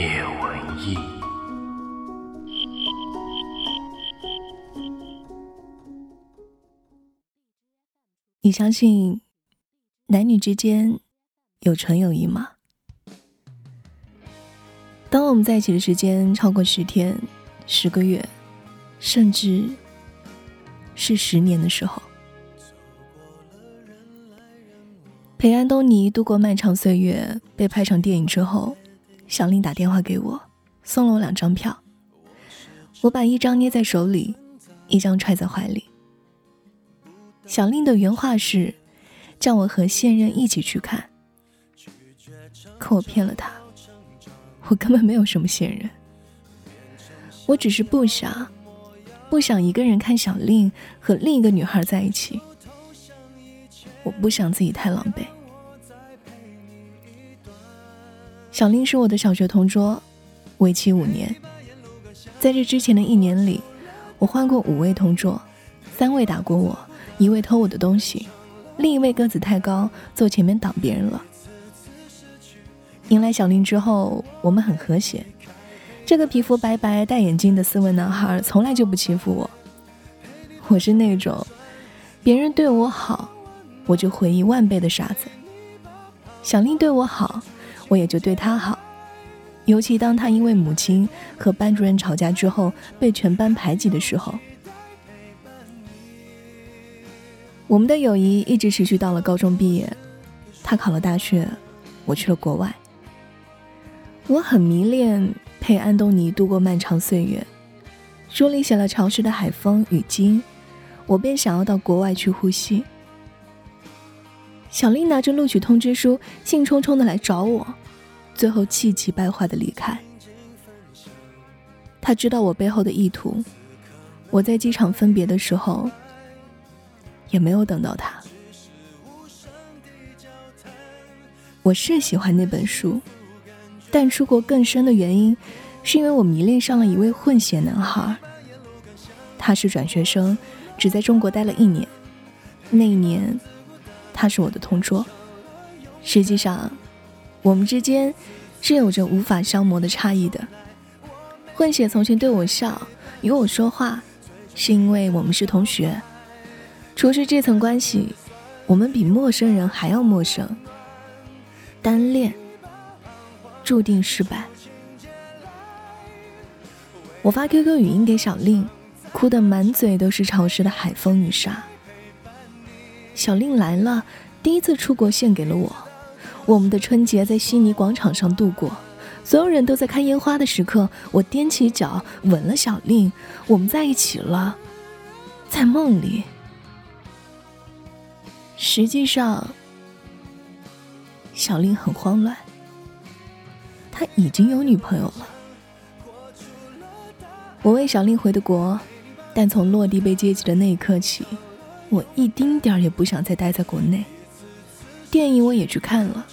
叶文艺你相信男女之间有纯友谊吗？当我们在一起的时间超过十天十个月甚至是十年的时候陪安东尼度过漫长岁月被拍成电影之后小令打电话给我，送了我两张票。我把一张捏在手里，一张揣在怀里。小令的原话是，叫我和现任一起去看。可我骗了他，我根本没有什么现任，我只是不想，不想一个人看小令和另一个女孩在一起。我不想自己太狼狈。小令是我的小学同桌，为期五年。在这之前的一年里，我换过五位同桌，三位打过我。一位偷我的东西，另一位个子太高，坐前面挡别人了。迎来小令之后，我们很和谐。这个皮肤白白、戴眼镜的斯文男孩从来就不欺负我。我是那种别人对我好，我就回忆万倍的傻子。小令对我好，我也就对他好。尤其当他因为母亲和班主任吵架之后被全班排挤的时候。我们的友谊一直持续到了高中毕业，他考了大学，我去了国外。我很迷恋陪安东尼度过漫长岁月，书里写了潮湿的海风与鲸，我便想要到国外去呼吸。小丽拿着录取通知书，兴冲冲的来找我，最后气急败坏的离开。他知道我背后的意图，我在机场分别的时候。也没有等到他。我是喜欢那本书，但出国更深的原因，是因为我迷恋上了一位混血男孩。他是转学生，只在中国待了一年。那一年，他是我的同桌。实际上，我们之间是有着无法消磨的差异的。混血从前对我笑，与我说话，是因为我们是同学。除去这层关系，我们比陌生人还要陌生。单恋注定失败。我发 QQ 语音给小令，哭得满嘴都是潮湿的海风与沙。小令来了，第一次出国献给了我。我们的春节在悉尼广场上度过，所有人都在看烟花的时刻，我踮起脚吻了小令，我们在一起了，在梦里。实际上，小令很慌乱。他已经有女朋友了。我为小令回的国，但从落地被接机的那一刻起，我一丁点儿也不想再待在国内。电影我也去看了，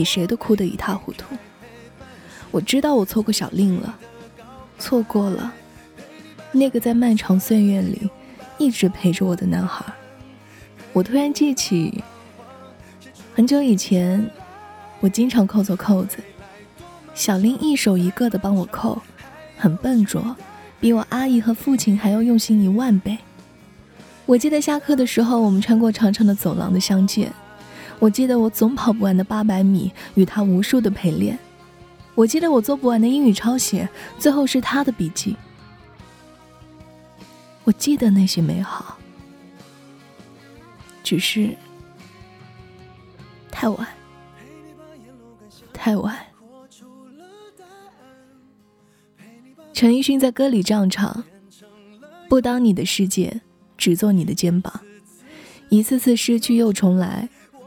比谁都哭得一塌糊涂。我知道我错过小令了，错过了那个在漫长岁月里一直陪着我的男孩。我突然记起，很久以前，我经常扣错扣子，小令一手一个的帮我扣，很笨拙，比我阿姨和父亲还要用心一万倍。我记得下课的时候，我们穿过长长的走廊的相见。我记得我总跑不完的八百米与他无数的陪练。我记得我做不完的英语抄写，最后是他的笔记。我记得那些美好。只是太晚，太晚。陈奕迅在歌里这样唱：“不当你的世界，只做你的肩膀。一次次失去又重来，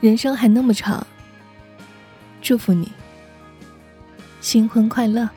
人生还那么长，祝福你新婚快乐。